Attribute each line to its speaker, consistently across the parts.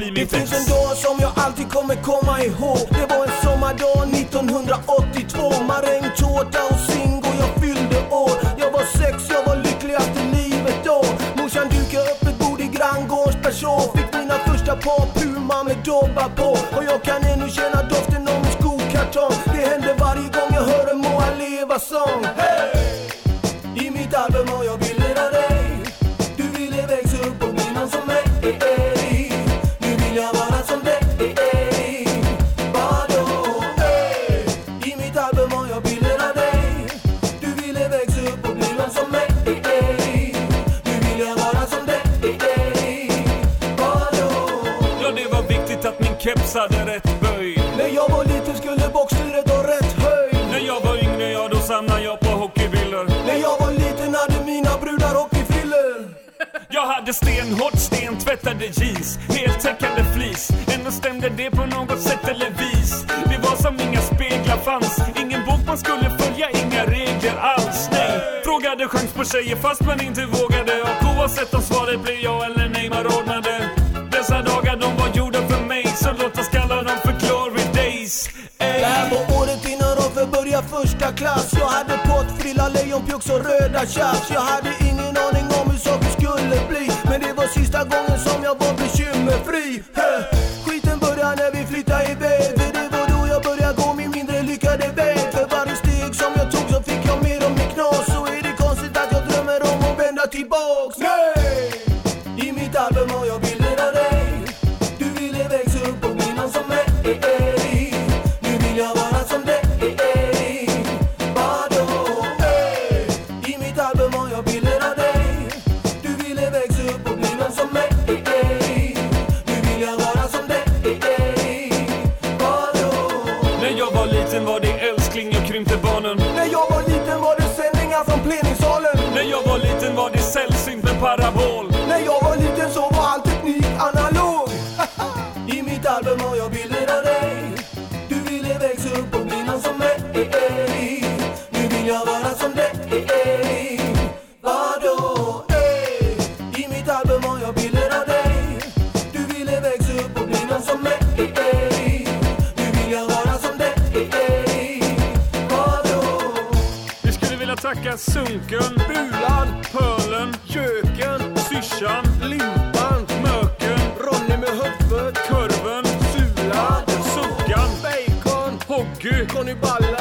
Speaker 1: compliments hade stenhårt stentvättade jeans, heltäckande flis. Ändå stämde det på något sätt eller vis. Vi var som inga speglar fanns, ingen bok man skulle följa, inga regler alls. Nej, frågade chans på tjejer fast man inte vågade. Och oavsett om svaret blev ja eller nej, man ordnade Dessa dagar de var gjorda för mig, så låt oss kalla dem för glory days. Ey.
Speaker 2: Det här var året innan Roffe började första klass. Jag hade pottfrilla, lejonpjucks och röda tjafs. Jag hade Första gången som jag var bekymmerfri hey! con i
Speaker 3: balli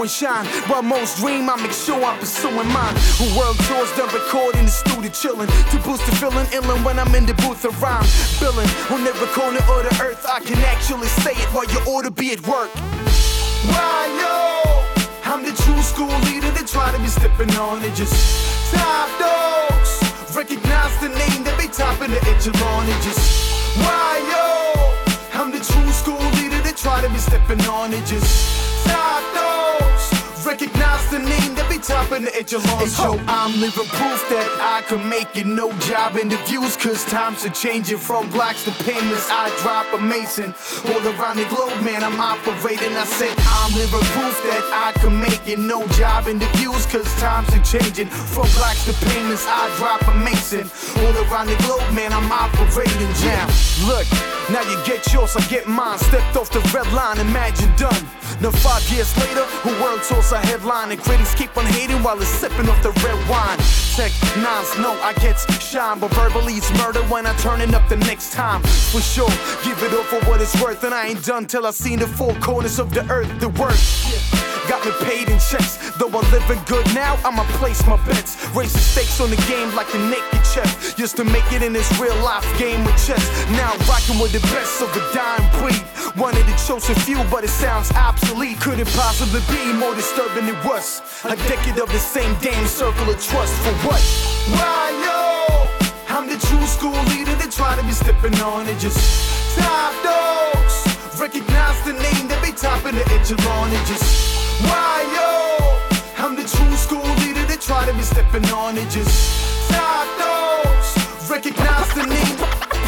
Speaker 3: and shine. While most dream, I make sure I'm pursuing mine. Who world tours done recording the studio chilling to boost the feeling illin' when I'm in the booth of rhyme. Billing on every corner of the earth, I can actually say it while you ought to be at work. Why yo? I'm the true school leader that try to be stepping on it. Just top dogs. Recognize the name that be topping the echelon. It just why yo? I'm the true school leader that try to be stepping on it. Just top dogs. Recognize the name that be topping the echelon. Hey, yo, I'm living proof that I can make it. No job interviews, cause times are changing from blacks to payments. I drop a mason. All around the globe, man, I'm operating. I said, I'm living proof that I can make it. No job interviews, cause times are changing from blacks to payments. I drop a mason. All around the globe, man, I'm operating. Jam. Look, now you get yours, I get mine. Stepped off the red line, imagine done. Now five years later, a world tours headline and critics keep on hating while it's sipping off the red wine. Tech nines, no, I get shine, but verbally it's murder when I turn it up the next time. For sure, give it up for what it's worth, and I ain't done till I seen the four corners of the earth. The work got me paid in checks. Though I'm living good now, I'ma place my bets. Raise the stakes on the game like a naked chef. Used to make it in this real life game of chess. Now rocking with the best of a dying breed. One of the chosen few, but it sounds obsolete. Couldn't possibly be more disturbing than was. A decade of the same damn circle of trust for what? Why yo? I'm the true school leader that try to be stepping on it. Just top dogs. Recognize the name that be topping the echelon. It just why yo? I'm the true school leader that try to be stepping on it. Just top dogs. Recognize the name.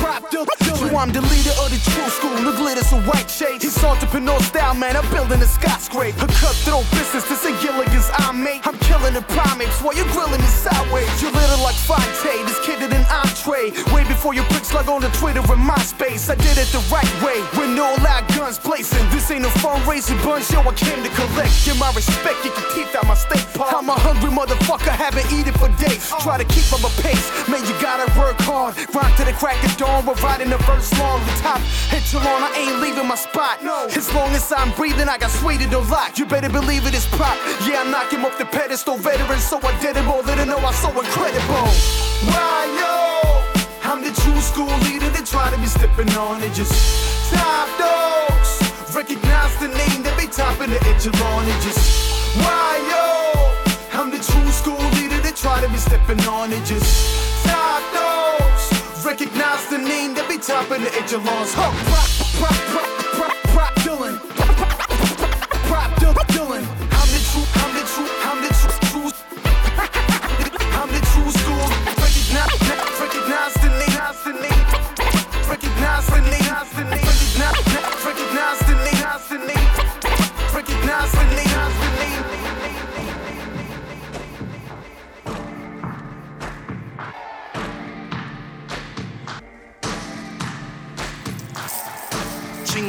Speaker 3: Prop the I'm the leader of the true school. The glitter's a white shade. It's entrepreneur style, man. I'm building a skyscraper. A cutthroat business. This ain't Gilligan's I make. I'm killing the primates while you're grilling me sideways. You're little like Fonte. This kid did an entree. Way before your pics slug on the Twitter and MySpace. I did it the right way. With no loud guns blazing. This ain't a fundraising bunch. Yo, I came to collect. Give my respect. Get your teeth out my steak pot. I'm a hungry motherfucker. Haven't eaten for days. Try to keep up a pace. Man, you gotta work hard. Rhyme to the crack of dawn. We're riding the long. The top echelon. I ain't leaving my spot. No. As long as I'm breathing, I got swayed a lot. You better believe it is pop. Yeah, I'm knocking off the pedestal. Veteran, so I did it more I know I'm so incredible. Why yo? I'm the true school leader that try to be stepping on it. Just top dogs. Recognize the name that be topping the echelon. It just why yo? I'm the true school leader that try to be stepping on it. Just top dogs. Recognize the name that be topping the echelons. Huh. Prop, prop, prop, prop, prop, Dylan. Prop, Dylan. I'm the true, I'm the true, I'm the true, true. I'm the true school. Recognize, recognize the name, recognize the name.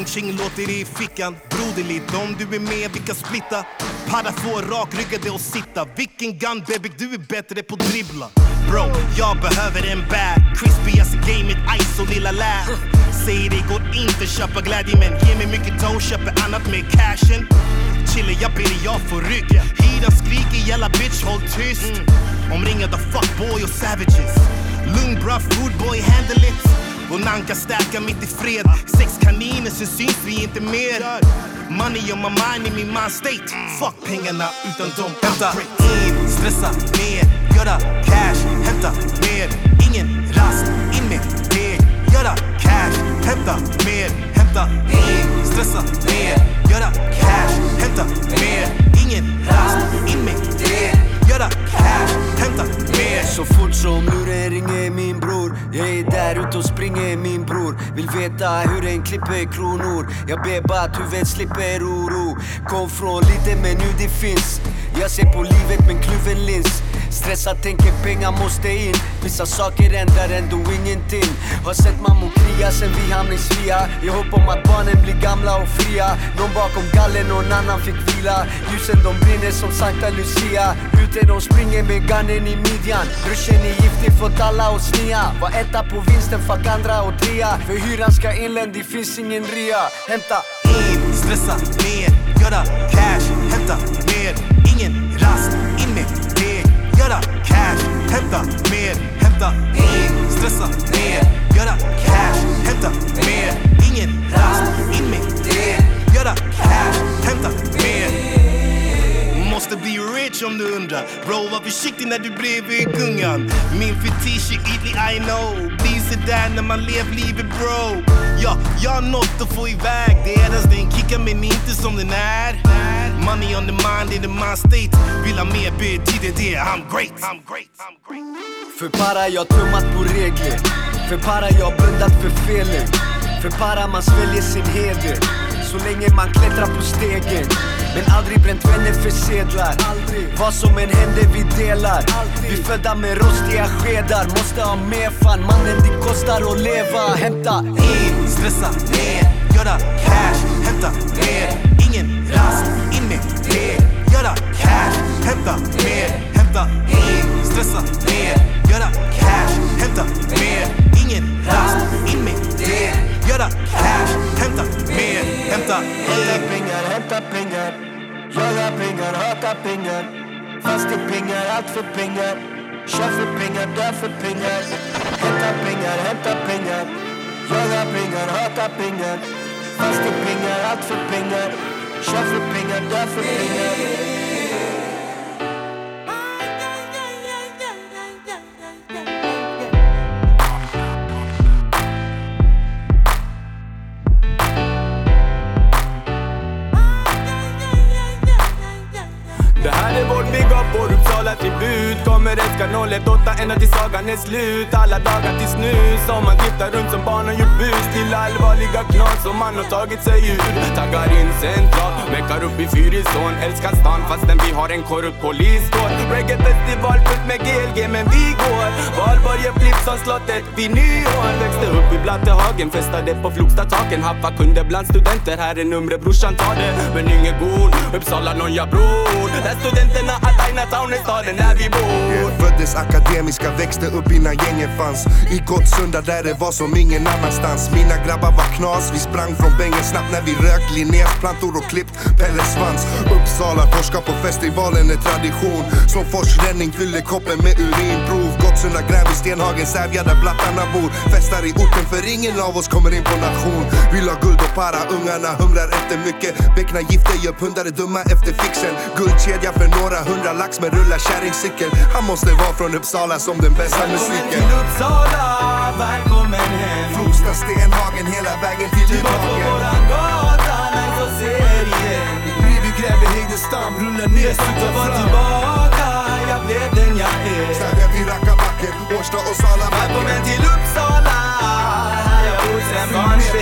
Speaker 4: Ching låter i fickan. Broderligt om du är med vi kan splitta. Padda får rakryggade och sitta. Vilken gun baby du är bättre på dribbla. Bro, jag behöver en bag. Crispigaste gamet, ice och lilla lä. Säger det går inte köpa glädje men ge mig mycket dough, köper annat med cashen. Chiller, jag ber jag får rygg. Hyran skriker, jävla bitch håll tyst. Omringad av fuckboy och savages. Lugn bra foodboy, handle it och Nanka stärka mitt i fred. Sex kaniner sen syns vi inte mer. Money on my mind i min mind state. Fuck pengarna utan dem. Hämta. In, stressa mer. Göra cash, hämta mer. Ingen rast, in med deg Göra cash, hämta mer. Hämta. In, stressa mer. Göra cash, hämta mer. Ingen rast, in med deg Göra cash, hämta mer.
Speaker 5: Så fort som luren ringer min bror Jag är där ute och springer min bror. Vill veta hur en klipper kronor. Jag ber bara att huvudet slipper oro. Kom från lite men nu det finns. Jag ser på livet med kluven lins. Stressad tänker pengar måste in. Vissa saker ändrar ändå ingenting. Har sett mammor kriga sen vi hamningsfria I hopp om att barnen blir gamla och fria. Någon bakom gallen och annan fick vila. Ljusen de brinner som Sankta Lucia. Ute de springer med gunnen i midjan. Ruschen är giftig, fått alla att snia Var etta på vinsten, fuck andra och trea. För hyran ska in, det finns ingen rea. Hämta
Speaker 4: in, stressa mer, göra cash, hämta mer, ingen rast, in göra cash, hämta mer, hämta in, stressa ner. göra cash, hämta mer, ingen rast, in med det. göra cash, hämta mer Måste bli bitch om du undrar. Bro, var försiktig när du bredvid gungan Min fetisch är ytlig, I know. Blir sådär när man lever livet bro. Ja, jag har något att få iväg. Deras den kickar men inte som den är. Money on the mind in the mind state. Vill ha mer betyder det I'm great, I'm great, I'm great.
Speaker 5: För para jag tummat på regler? För para jag blundat för felen? För para man sväljer sin heder? Så länge man klättrar på stegen men aldrig bränt vänner för sedlar. Vad som än händer vi delar. Vi födda med rostiga skedar. Måste ha mer fan. Mannen det kostar att leva. Hämta
Speaker 4: in, stressa ner, göra cash, hämta mer. Ingen rast, in med det, göra cash, hämta mer. Hämta in, stressa ner, göra cash, hämta mer. Ingen rast, in med det, göra cash, hämta mer. Hämta,
Speaker 6: hämta pengar, hämta pengar Jaga pengar, hata pengar Fast i pengar, allt för pengar Kör för pengar, dör för pengar Hämta pengar, hämta pengar Jaga pengar, hata pengar Fast i pengar, allt för pengar Kör för pengar, dör för pengar
Speaker 7: Klockan 01.08 ända tills sagan är slut. Alla dagar till snus Som man tittar runt som barn och gjort bus Till allvarliga knas som man har tagit sig ur. Taggar in central, meckar upp i Fyrisån Älskar stan fastän vi har en korrupt poliskår Reggae-festival fullt med GLG men vi går. Valborg flipp som slottet vid nyår Växte upp i Blattehagen, festade på Flogstadtaken Haffa kunde bland studenter, här är numret brorsan tar det. Men ingen god, Uppsala noja bror. Där studenterna att Aina Town är staden där vi bor.
Speaker 8: Föddes akademiska, växte upp innan gängen fanns. I Gottsunda där det var som ingen annanstans. Mina grabbar var knas, vi sprang från bängen snabbt när vi rök Linnésplantor och klippt Pelles svans. Uppsala, torska på festivalen är tradition. Som forsränning fyller koppen med urinprov. Gottsunda, Gränby, Stenhagen, Sävja där blattarna bor. Festar i orten för ingen av oss kommer in på nation. Vill ha guld och para, ungarna humrar efter mycket. Beckna gifter, gör pundare dumma efter fixen. Guldkedja för några hundra lax med rulla kärringcykel Han måste vara från Uppsala som den bästa musiken
Speaker 7: Välkommen till Uppsala, välkommen hem.
Speaker 8: Flogsta, Stenhagen, hela vägen till
Speaker 7: Tillbaka på våran gata, nice att se er igen
Speaker 8: Vi gräver Heiderstam, rullar ner
Speaker 7: Jag var tillbaka, jag blev den jag är
Speaker 8: Årsta och Salabacken
Speaker 7: Välkommen till Uppsala, här jag bor sen barnsben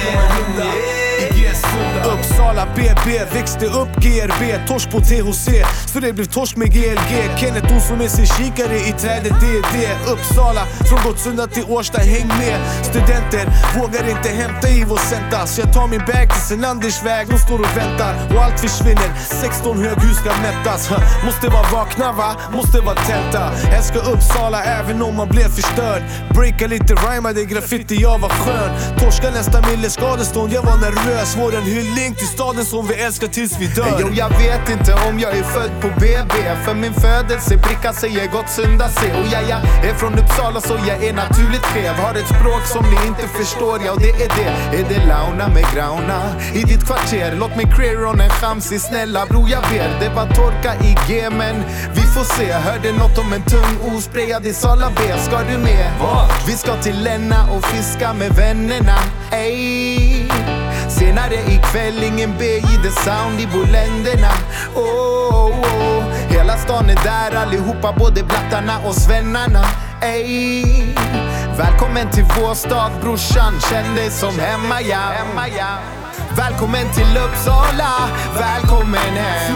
Speaker 6: Uppsala BB, växte upp GRB, torsk på THC Så det blev torsk med GLG Kenneth Olsson med sin kikare i trädet, det är det Uppsala, från Gottsunda till Årsta, häng med. Studenter vågar inte hämta i vår centa Så jag tar min bag till Senanders väg, de står och väntar och allt försvinner. 16 höghus ska mättas. Måste vara vakna va, måste vara tälta Älskar Uppsala även om man blev förstörd. Breaka lite, rhymade graffiti, jag var skön. Torska nästa mille skadestånd, jag var nervös. Våren hyllning till staden som vi älskar tills vi dör.
Speaker 9: Jo jag vet inte om jag är född på BB För min födelsebricka säger Gottsunda C. Och ja, jag är från Uppsala så jag är naturligt skev. Har ett språk som ni inte förstår, ja och det är det. Är det launa med grauna i ditt kvarter? Låt mig on en chamsi, snälla bro jag ber. Det var torka i G men vi får se. Hörde något om en tung osprayad i Sala B, ska du med? Vi ska till Länna och fiska med vännerna, ey Senare ikväll ingen B i the sound i boländerna oh, oh, oh. Hela stan är där allihopa, både blattarna och svennarna Ey. Välkommen till vår stad brorsan, känn dig som hemma ja. hemma ja. Välkommen till Uppsala, välkommen hem.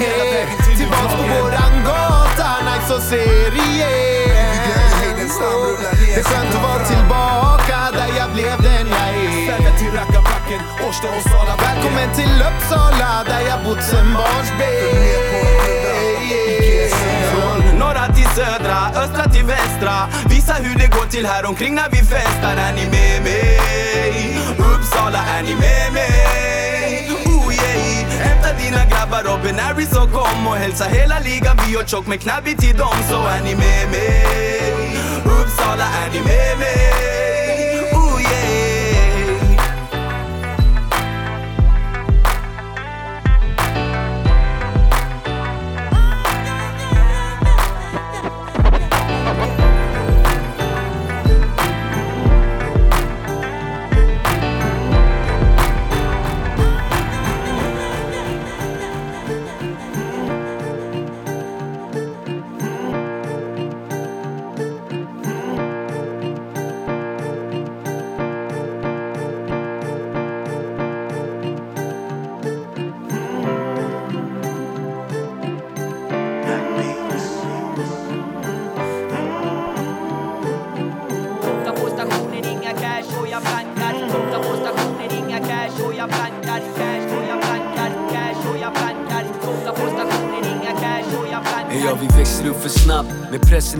Speaker 9: Hey.
Speaker 6: till
Speaker 9: Tillbaks på våran gata, nice så seriös. Det är skönt att vara tillbaka Välkommen till Uppsala där jag bott sen barnsben.
Speaker 7: Från norra till södra, östra till västra Visa hur det går till här omkring när vi festar Är ni med mig? Uppsala, är ni med mig? Oh yeah Hämta dina grabbar Robin Harris och kom och hälsa hela ligan Vi har tjock med knabbi till dem Så är ni med mig? Uppsala, är ni med mig?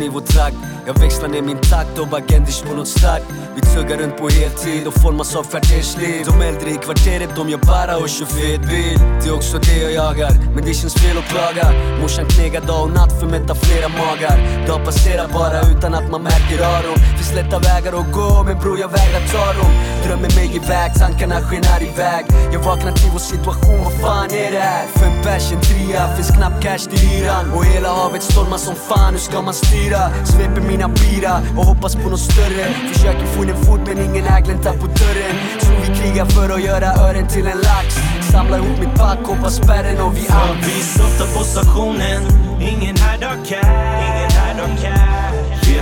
Speaker 5: I vår trakt Jag växlar ner min takt och agenders på något starkt Vi tuggar runt på heltid och formas av kvartersliv De äldre i kvarteret, de gör bara och kör fet bil. Det är också det jag jagar, men det känns fel att klaga. Morsan knegar dag och natt för att mätta flera magar. Dag passerar bara utan att man märker av dem Finns lätta vägar att gå, men bror jag vägrar ta dem. Drömmer mig iväg, tankarna skenar iväg. Jag vaknar till vår situation, vad fan är det här? Fem bärs, en trea, finns knappt cash till hyran. Och hela havet stormar som fan, hur ska man styra? Sveper mina bira och hoppas på något större. Försöker få in en fot men ingen är gläntar på dörren. Så vi krigar för att göra ören till en lax. Samlar ihop mitt pack, hoppar spärren och vi
Speaker 2: För
Speaker 5: out
Speaker 2: vi softar på stationen. Ingen här drar cash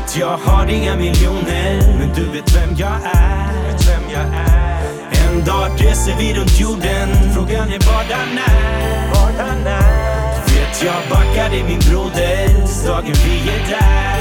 Speaker 2: att jag har inga miljoner. Men du vet vem jag är. Vet vem jag är. En dag reser vi runt jorden. Frågan är vadan är. Vadan är. Vet jag backar i min broder. Dagen vi är där.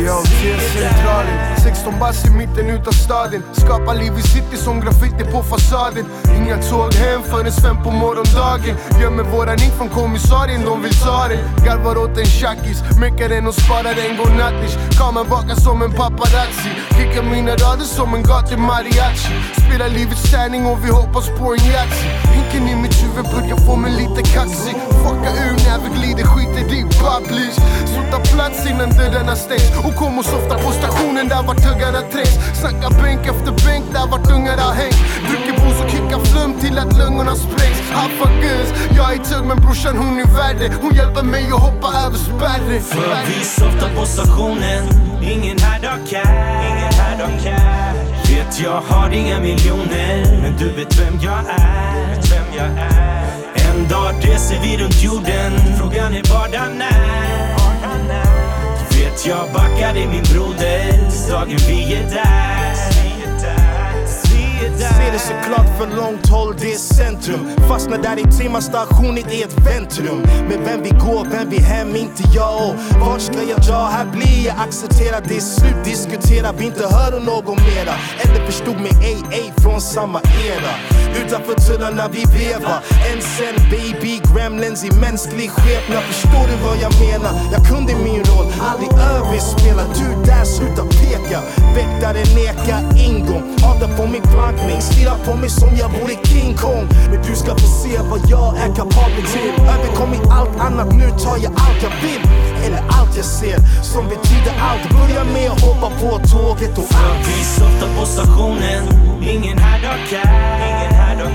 Speaker 10: Yo, T-centralen 16 bass i mitten utav staden. Skapar liv i city som graffiti på fasaden. Inga tåg hem förrän fem på morgondagen. Gömmer våran ink från kommissarien, de vill ta den. Garvar åt en tjackis, meckar den och sparar en godnattis. Kameran vakar som en paparazzi. Kickar mina rader som en gatu mariachi Spelar livets tärning och vi hoppas på en Yatzy. Hinken i mitt huvud börjar få mig lite kaxig. Fucka ur när vi glider, skiter i babblers Så ta plats innan dörrarna stängs. Och kom och softa på stationen där vart tuggarna trängs. Snacka bänk efter bänk där vart ungar har hängt. Dricker booze och kickar flum till att lungorna sprängs. Haffa guns, jag är tugg men brorsan hon är värre. Hon hjälper mig att hoppa över spärren.
Speaker 2: För vi softar på stationen. Ingen här drar cash Vet jag har inga miljoner. Men du vet vem jag är. Vet vem jag är. En dag reser vi runt jorden. Frågan är vadan är. Vet jag backar i min broder. Dagen Vi är där.
Speaker 4: Ser det såklart för långt håll, det är centrum. Fastnar där i timmar, stationen är ett väntrum. Men vem vi går, vem vi hem, inte jag. Och Vart ska jag dra? Här blir jag accepterad. Det är slut, diskutera, vi inte hör någon mera? Eller förstod mig ej, ej från samma era. Utanför tullarna vi vevar. En sen baby gremlins i mänsklig skepnad Förstår du vad jag menar? Jag kunde min roll, aldrig överspela. Du där, sluta peka. Väktare neka ingång. Avta på min plankning stirrar på mig som jag vore King Kong. Men du ska få se vad jag är kapabel till. Överkommit allt annat, nu tar jag allt jag vill. Eller allt jag ser som betyder allt. Börja med att hoppa på tåget och allt.
Speaker 2: Vi softar på stationen. Ingen här drar Ingen här drar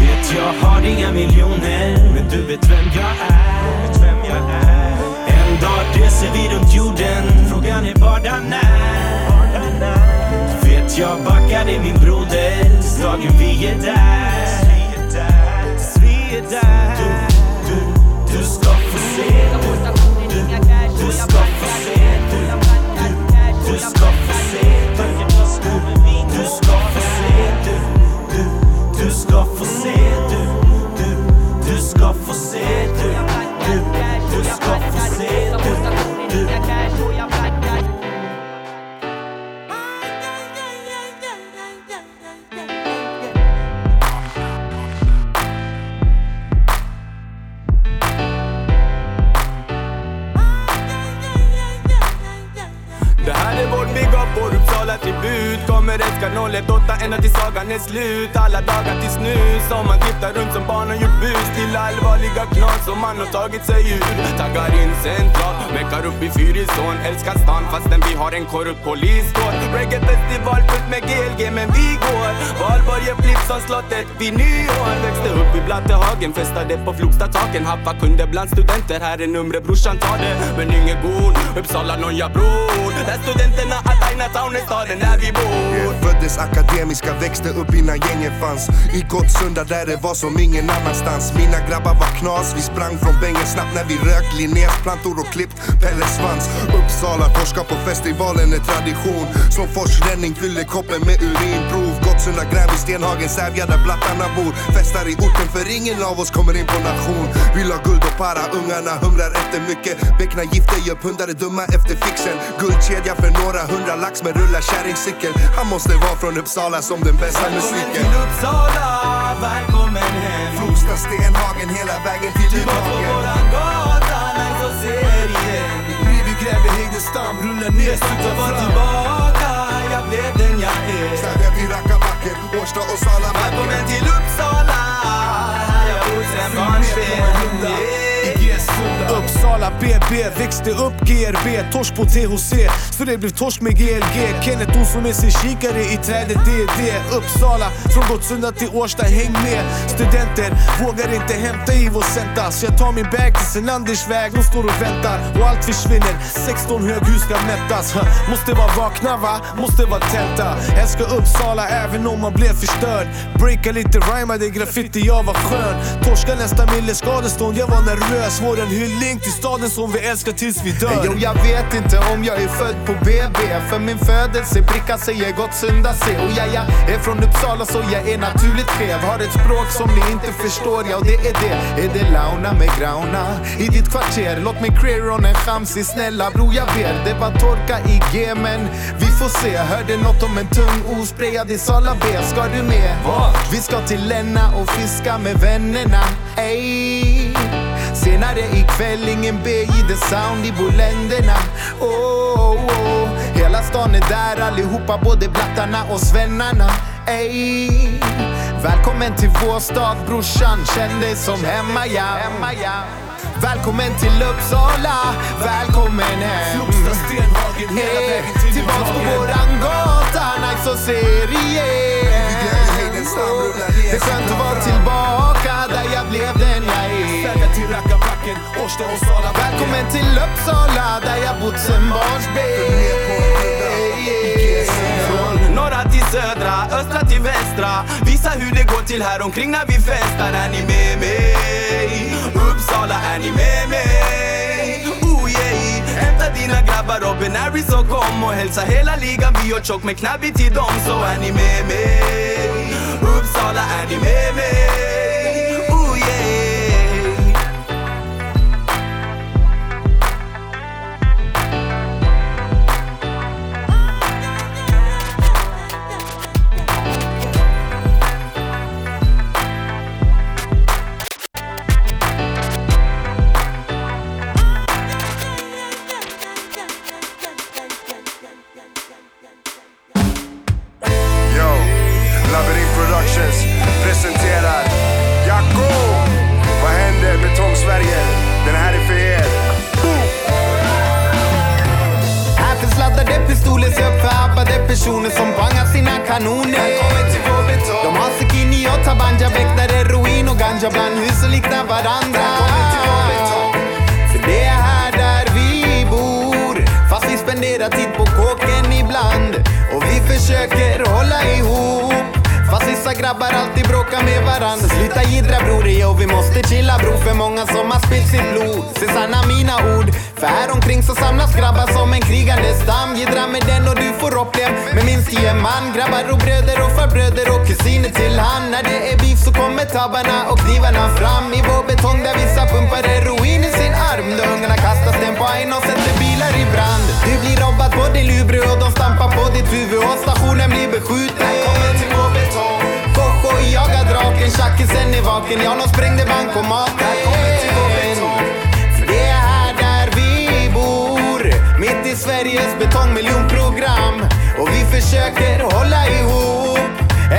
Speaker 2: Vet jag har inga miljoner. Men du vet vem jag är. Vet vem jag är. En dag reser vi runt jorden. Frågan är bara när jag backar i min broder Dagen. Vi är där. Vi är där. Du, du, du ska få se Du, du, du ska få se Du, du, du ska få se. Du, du, du ska få se. Du, du, du ska få se. Du, du, du ska få se. Du, du, du ska få se.
Speaker 7: Nummer ett ska 018 ända till sagan är slut. Alla dagar tills nu Som man driftar runt som barn och gjort bus Till allvarliga knas som man har tagit sig ur. Taggar in centralt, meckar upp i Fyrisån Älskar stan fastän vi har en korrupt poliskår Reggae-festival fullt med GLG men vi går. Valborg är Flipp som slottet vid nyår Växte upp i Blattehagen, festade på Flogstataken Haffa kunde bland studenter, här är numret brorsan tar det. Men ingen god, Uppsala Noja bror Där studenterna att Chinatown är staden där vi bor.
Speaker 8: Föddes akademiska, växte upp innan gängen fanns. I Gottsunda där det var som ingen annanstans. Mina grabbar var knas, vi sprang från bängen snabbt när vi rökt Linnéplantor och klippt Pelles svans. Uppsala, torska på festivalen är tradition. Som forsränning fyller koppen med urinprov. Gottsunda, Gränby, Stenhagen, Sävja där blattarna bor. Festar i orten för ingen av oss kommer in på nation. Vill ha guld och para, ungarna humrar efter mycket. Becknar gifter, gör pundare dumma efter fixen. Guldkedja för några hundra lax med rulla kärringcykel han måste vara från Uppsala som den bästa
Speaker 7: Välkommen
Speaker 8: musiken.
Speaker 7: Till Uppsala, välkommen hem.
Speaker 8: Flogsta, Stenhagen, hela vägen till
Speaker 7: Tillbaka på
Speaker 8: Lydhagen
Speaker 7: våran gata, nice att se er igen.
Speaker 6: Vi vi gräver Heiderstam, rullar ner,
Speaker 7: Jag var tillbaka, jag blev den jag är.
Speaker 8: Stadiga till Rackabacken, Årsta och Salabacken
Speaker 7: Välkommen till Uppsala, här jag bott sen barnsben. Yeah.
Speaker 6: Uppsala BB, växte upp GRB, torsk på THC Så det blev torsk med GLG Kenneth Olsson med sin kikare i trädet, det är det Uppsala, från Gottsunda till Årsta, häng med. Studenter vågar inte hämta i vår centa Så jag tar min bag till Senanders väg, de står och väntar. Och allt försvinner. 16 höghus ska mättas. Måste vara vakna va, måste vara tälta Älskar Uppsala även om man blev förstörd. Breaka lite, rhymade graffiti, jag var skön. Torska nästa mille skadestånd, jag var nervös. Våren en hyllning till staden som vi älskar tills vi dör.
Speaker 9: Jo, jag vet inte om jag är född på BB För min födelsebricka säger Gottsunda C. Och ja, jag är från Uppsala så jag är naturligt skev Har ett språk som ni inte förstår, ja och det är det. Är det launa med grauna i ditt kvarter? Låt mig creeron en chamsig, snälla bror jag ber. Det var torka i G men vi får se. Hörde något om en tung osprayad i Sala B Ska du med? Vi ska till Länna och fiska med vännerna. Ey. Senare ikväll ingen B i the sound i boländerna oh, oh, oh. Hela stan är där allihopa, både blattarna och svennarna Ey. Välkommen till vår stad brorsan, känn dig som hemma ja. hemma ja. Välkommen till Uppsala, välkommen hem
Speaker 6: Flogsta, Stenhagen, hela vägen till
Speaker 9: Tillbaks på våran gata, nice att se er igen Det är skönt att vara tillbaka där jag blev den jag är.
Speaker 6: Till Rackabacken, Årsta och Sala.
Speaker 9: Välkommen till Uppsala där jag bott sen barnsben
Speaker 7: norra till södra, östra till västra. Visa hur det går till här omkring när vi festar. Är ni med mig? Uppsala, är ni med mig? Oh yeah. Hämta dina grabbar Robin Harris och kom och hälsa hela ligan Vi gör tjock med knabbi till dem Så är ni med mig? Uppsala, är ni med
Speaker 9: personer som bangar sina kanoner. De har zucchini och tabanja, väktare, ruin och ganja bland hus grabbar alltid bråkar med varann. Sluta jiddra bror, jo vi måste chilla bror För många som har spillt sitt blod. Se sanna mina ord. För här omkring så samlas grabbar som en krigande stam. Jiddra med den och du får problem med minst tio man Grabbar och bröder och farbröder och kusiner till han. När det är beef så kommer tabbarna och knivarna fram. I vår betong där vissa pumpar heroin i sin arm. Då ungarna kastar sten på en och sätter bilar i brand. Du blir robbad på din lubre och de stampar på ditt huvud och stationen blir beskjuten. Välkommen till vår jagar draken, tjackisen är vaken Ja, de sprängde bankomaten Välkommen till vår betong För det är här där vi bor Mitt i Sveriges betongmiljonprogram och vi försöker hålla ihop.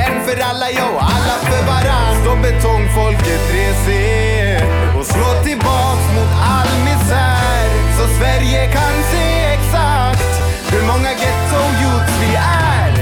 Speaker 9: En för alla, ja och alla för varann. Står betongfolket reser och slår tillbaks mot all misär. Så Sverige kan se exakt hur många ghetto-youths vi är.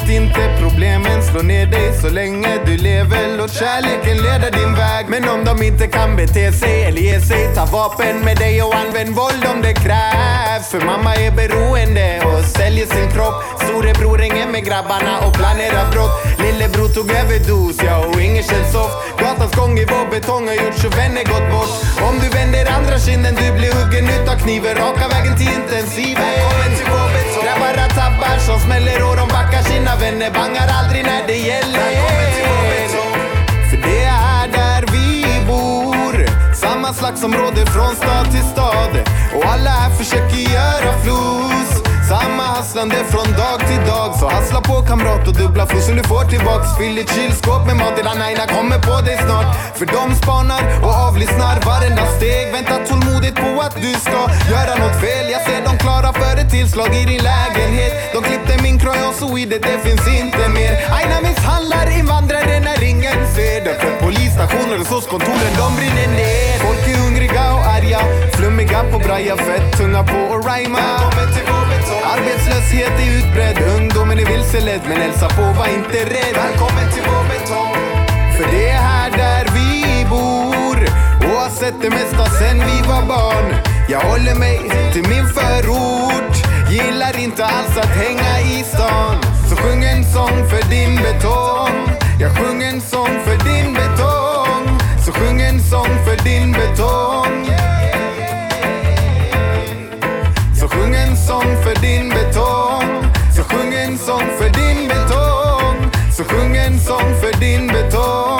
Speaker 9: Låt inte problemen slå ner dig så länge du lever. Låt kärleken leda din väg. Men om de inte kan bete sig eller ge sig, ta vapen med dig och använd våld om det krävs. För mamma är beroende och säljer sin kropp. Storebror hänger med grabbarna och planerar brott. Lillebror tog överdos, ja och inget känns soft. Gatans gång i vår betong har gjort så vänner gått bort. Om du vänder andra kinden, du blir huggen utav kniven. Raka vägen till intensiven. Välkommen till vår betong. Grabbar som smäller och de backar sina vänner. Bangar aldrig när det gäller. För det är där vi bor. Samma slagsområde från stad till stad. Och alla här försöker göra flos. Hasslande från dag till dag. Så hassla på kamrat och dubbla flosen du får tillbaks. Fyll ditt kylskåp med mat, dina aina kommer på dig snart. För de spanar och avlyssnar varenda steg. Väntar tålmodigt på att du ska göra något fel. Jag ser dem klara för ett tillslag i din lägenhet. De klippte min croyance och i det det finns inte mer. Aina misshandlar invandrare när ingen ser det. För polisstationer och SOS-kontoren, de brinner ner. Folk är hungriga och arga, flummiga på braja, fett tunga på att rhyma. Arbetslöshet är utbredd, ungdomen är vilseledd. Men hälsa på, var inte rädd. Välkommen till vår betong. För det är här där vi bor och har sett det mesta sen vi var barn. Jag håller mig till min förort, gillar inte alls att hänga i stan. Så sjung en sång för din betong. Jag sjung en sång för din betong. Så sjung en sång för din betong. Så sjung en sång för din betong. Så sjung en sång för din betong. Så sjung en sång för din betong.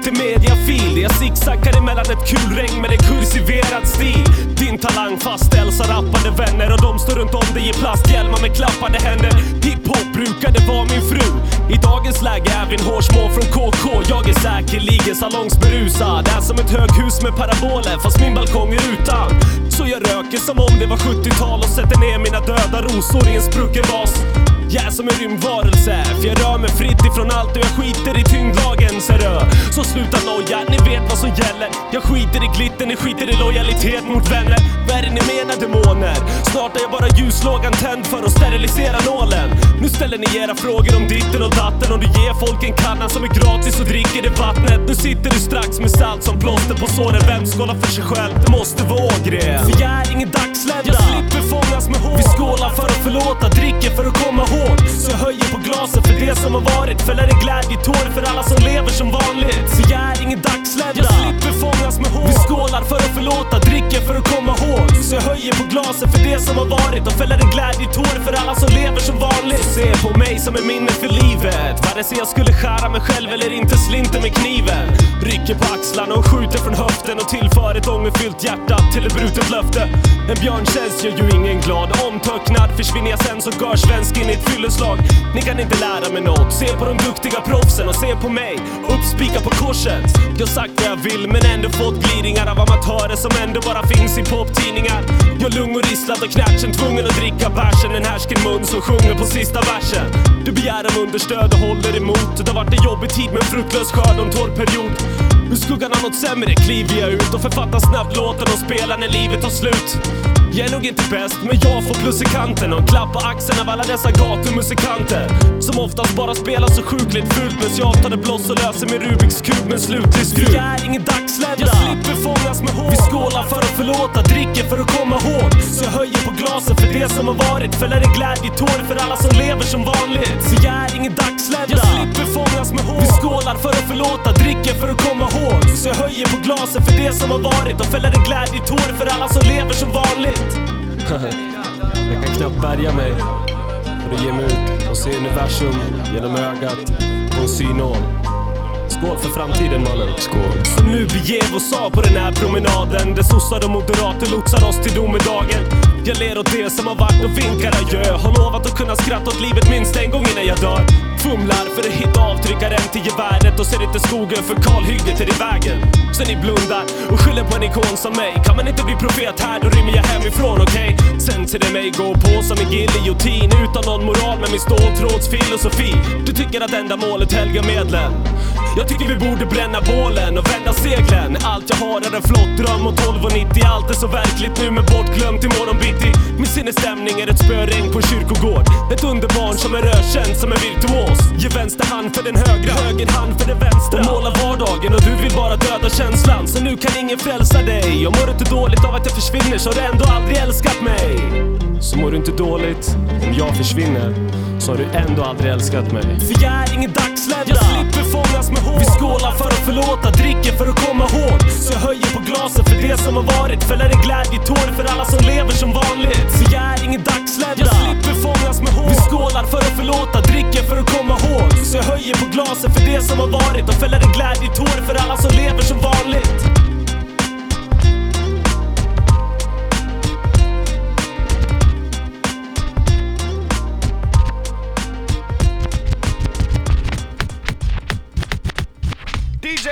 Speaker 11: Multimediafil. Jag zigzaggar emellan ett kulregn med en kursiverad stil. Din talang fastställs av rappande vänner och de står runt om dig i plasthjälmar med klappande händer. Hiphop brukade vara min fru. I dagens läge är vi en hårsmån från KK Jag är säkerligen salongsberusad. Är som ett höghus med paraboler fast min balkong är utan. Så jag röker som om det var 70-tal och sätter ner mina döda rosor i en sprucken vas jag är som en rymdvarelse, för jag rör mig fritt ifrån allt och jag skiter i tyngdlagen serö. Så sluta noja, ni vet vad som gäller. Jag skiter i glitter, ni skiter i lojalitet mot vänner. Vad är det ni menar demoner? Snart är jag bara ljuslågan tänd för att sterilisera nålen. Nu ställer ni era frågor om ditten och datten och du ger folk en kanna som är gratis och dricker det vattnet. Nu sitter du strax med salt som plåster på såren. Vem skålar för sig själv? Det måste vara Ågren. För jag är ingen dagslända. Jag slipper fångas med hål. Vi skålar för att förlåta, dricker för att komma ihåg. Så jag höjer på glaset för det som har varit. Fäller en glädjetår för alla som lever som vanligt. Så jag är ingen dagslända. Jag slipper fångas med hål. Vi skålar för att förlåta, dricker för att komma ihåg. Så jag höjer på glaset för det som har varit och fäller en glädjetår för alla som lever som vanligt. Se på mig som ett minne för livet. Vare sig jag skulle skära mig själv eller inte slinter med kniven. Rycker på axlarna och skjuter från höften och tillför ett ångerfyllt hjärta till ett brutet löfte. En björntjänst gör ju ingen glad. Omtöcknad försvinner jag sen som görsvensk in i ett fylleslag. Ni kan inte lära mig något. Se på de duktiga proffsen och se på mig. Uppspika på korset. Jag har sagt vad jag vill men ändå fått glidningar av amatörer som ändå bara finns i poptidningar. Jag lungor risslad och knatchen, tvungen att dricka bärsen. En härsken mun som sjunger på sista versen. Du begär om understöd och håller emot. Det har varit en jobbig tid med en fruktlös skörd och en torr period. Ur skuggan av något sämre kliver jag ut och författar snabbt låtar och spelar när livet tar slut. Jag är nog inte bäst, men jag får plus i kanten och en klapp på axeln av alla dessa gatumusikanter. Som oftast bara spelar så sjukligt fult medan jag tar det bloss och löser min Rubiks kub med en slutlig skruv. Vi är ingen dagslända. Jag slipper fångas med hår. Vi skålar för att förlåta, dricker för att komma ihåg. Så jag höjer på glasen för det som har varit. Fäller en glädjetår för alla som lever som vanligt. Så jag är ingen dagslända. Jag slipper fångas med hår. Vi skålar för att förlåta, dricker för att komma ihåg. Så jag höjer på glasen för det som har varit och fäller en glädjetår för alla som lever som vanligt jag kan knappt bärga mig för att ge mig ut och se universum genom ögat på en synål. Skål för framtiden mannen. Skål. Så nu beger vi oss av på den här promenaden där sossar och moderater lotsar oss till domedagen. Jag ler åt det som har varit och vinkar adjö. Har lovat att kunna skratta åt livet minst en gång innan jag dör. Fumlar för att hitta avtryckaren till geväret och ser inte skogen för kalhygget är i vägen. Så ni blundar och skyller på en ikon som mig. Kan man inte bli profet här, då rymmer jag hemifrån, okej? Sen ser det mig gå på som en giljotin utan någon moral med min ståltrådsfilosofi. Du tycker att enda målet helgar medlen. Jag tycker vi borde bränna bålen och vända seglen. Allt jag har är en flott dröm och 12,90. Allt är så verkligt nu men bortglömt imorgon bitti. Min sinnesstämning är ett spöregn på en kyrkogård. Ett underbarn som är ökänt som en virtuos. Ge vänster hand för den högra, höger hand för den vänstra. Och måla vardagen och du vill bara döda känslan. Så nu kan ingen frälsa dig. Och mår inte dåligt av att jag försvinner så har du ändå aldrig älskat mig. Så mår du inte dåligt om jag försvinner så har du ändå aldrig älskat mig. För jag är ingen dagslända. Fångas med hår. Vi skålar för att förlåta, dricker för att komma ihåg. Så jag höjer på glasen för det som har varit. Fäller en glädjetår för alla som lever som vanligt. Så jag är ingen dagslända. Jag slipper fångas med hår. Vi skålar för att förlåta, dricker för att komma ihåg. Så jag höjer på glasen för det som har varit och fäller en glädjetår för alla som lever som vanligt.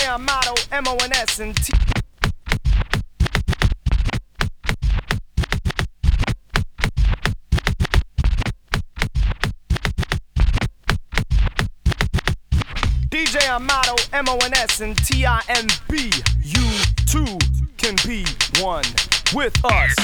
Speaker 12: DJ Amato, M-O-N-S and T. DJ Amato, M-O-N-S and T-I-M-B. You too can be one with us.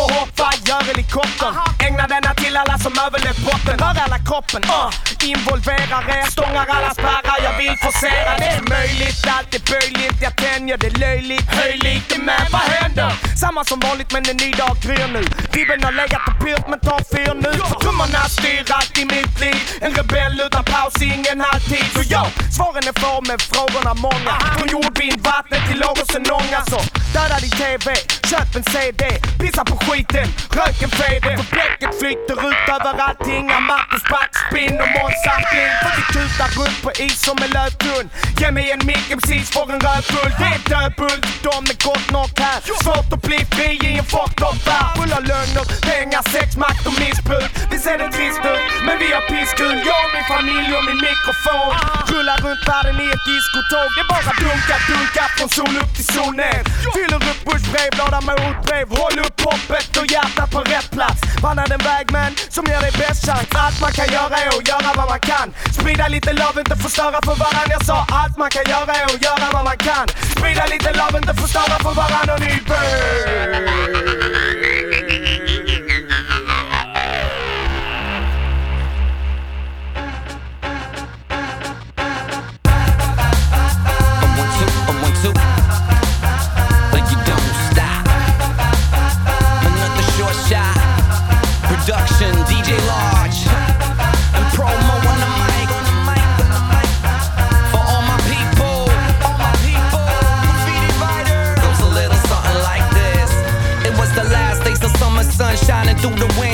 Speaker 12: Och hoppa, gör helikoptern. Ägna denna till alla som överlevt botten. Rör alla kroppen, uh. involverar er. Stångar alla spärrar, jag vill forcera. Det är möjligt, allt är böjligt. Jag tänjer det löjligt, höj lite men vad händer? Samma som vanligt men en ny dag gryr nu. Vibben har legat på pyrt men tar fyr nu. För trummorna styr allt i mitt liv. En rebell utan paus, ingen halvtid. Så yo, svaren är få men frågorna många. Från jordvind, vattnet till Lagos och Nånga. Så döda din TV, köp en CD. Pissa på skiten, röken feder. För bläcket flyter ut över allting. Amatos backspin och Måns sampling. För vi kutar runt på is som en lövtunn. Ge mig en mick, precis får en rövbull. Det är dödbult, de är gott nog här. Svårt att bli fri i en fucked up värld. Full av lögner, pengar, sex, makt familj och min mikrofon. Rullar runt världen i ett diskotåg. Det bara dunkar, dunkar från sol upp till sol ner. Fyller upp bussbrevlåda med motbrev. Håll upp hoppet och hjärtat på rätt plats. Vandra den väg men som ger dig bäst chans. Allt man kan göra är att göra vad man kan. Sprida lite love, inte förstöra för varann. Jag sa allt man kan göra är att göra vad man kan. Sprida lite love, inte förstöra för varann. Och
Speaker 13: ny bög. Through the window.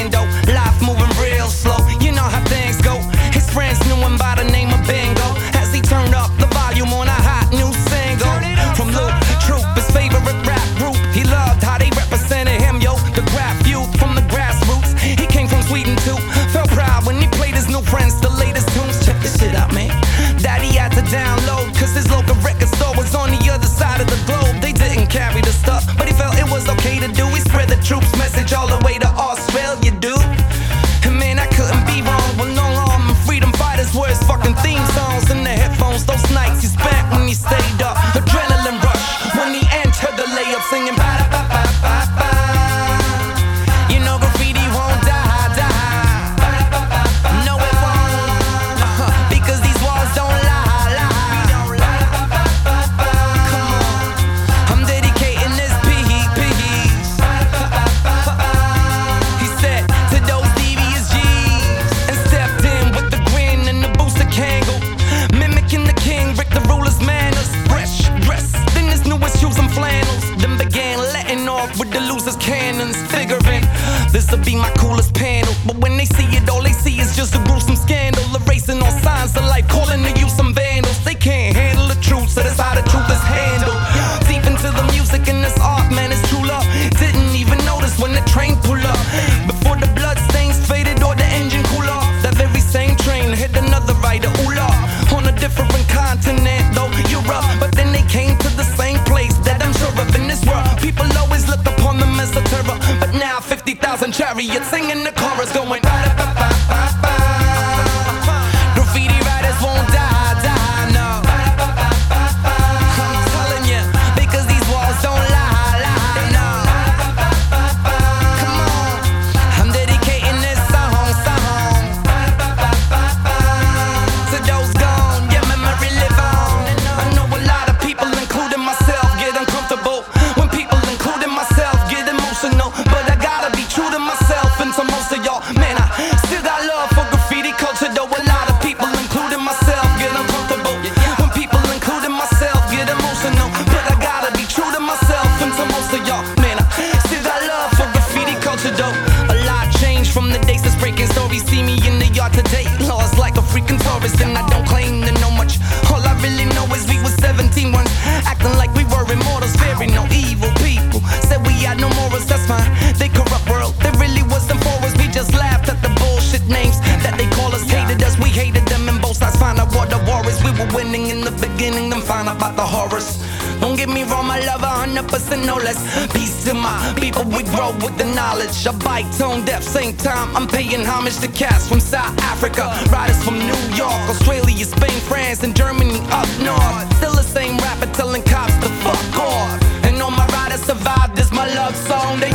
Speaker 13: Knowledge. I bite tone deaf, same time. I'm paying homage to cats from South Africa, riders from New York, Australia, Spain, France, and Germany up north. Still the same rapper telling cops to fuck off. And all my riders survived. This my love song to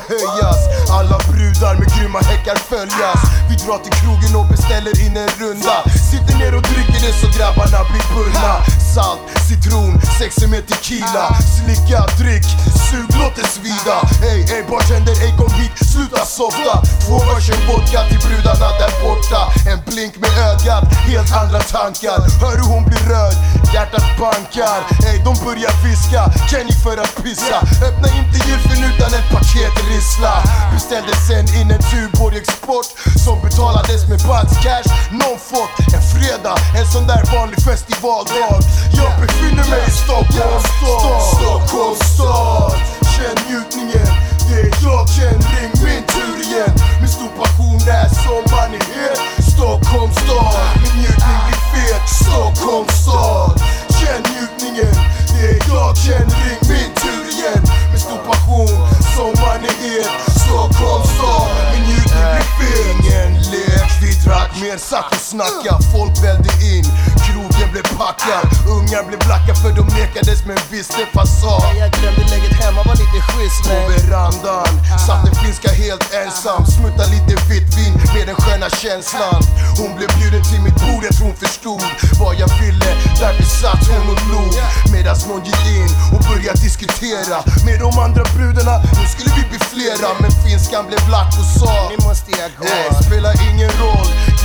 Speaker 14: ska höjas. Alla brudar med grymma häckar följas. Vi drar till krogen och beställer in en runda. Sitter ner och dricker det så grabbarna blir burna. Salt, citron, sexer med tequila. Slicka, drick, sug, låt det svida. Ey, ey bartender, ey kom hit, sluta softa. Två varsin vodka till brudarna där borta. En blink med ögat, helt andra tankar. Hör hur hon blir röd, hjärtat bankar. Ey, de börjar viska, Kenny för att pissa. Öppna inte gylfen utan ett paket rissla. Beställde sen in en Tuborg Export Som betalades med Buds cash. Någon fått en fredag, en sån där vanlig festivaldag. Jag befinner mig i Stockholm stad. Stockholm stad. Känn njutningen, det är jag, känn ring. Min tur igen. Min stor passion är sommaren är het Stockholm stad, min njutning blir fet Stockholm stad. Känn njutningen, det är jag, känn ring min tur igen. Med stor passion, sommaren är het. Stockholm stad, min njutning blir fet. Ingen lek, vi drack mer, satt och snacka Folk välde in, krogen blev packad Ungar blev blacka för de nekades med en viss fasad.
Speaker 2: Jag glömde läget hemma var lite schysst
Speaker 14: på
Speaker 2: men
Speaker 14: verandan Satt en finska helt ensam. Smutta lite vitt vin med den sköna känslan. Hon blev bjuden till mitt bord, jag tror hon förstod vad jag ville. Därför satt hon och log Medans någon gick in och började diskutera Med de andra brudarna, nu skulle vi bli flera Men finskan blev lack och sa
Speaker 2: nu måste jag gå
Speaker 14: Nej, spelar ingen roll,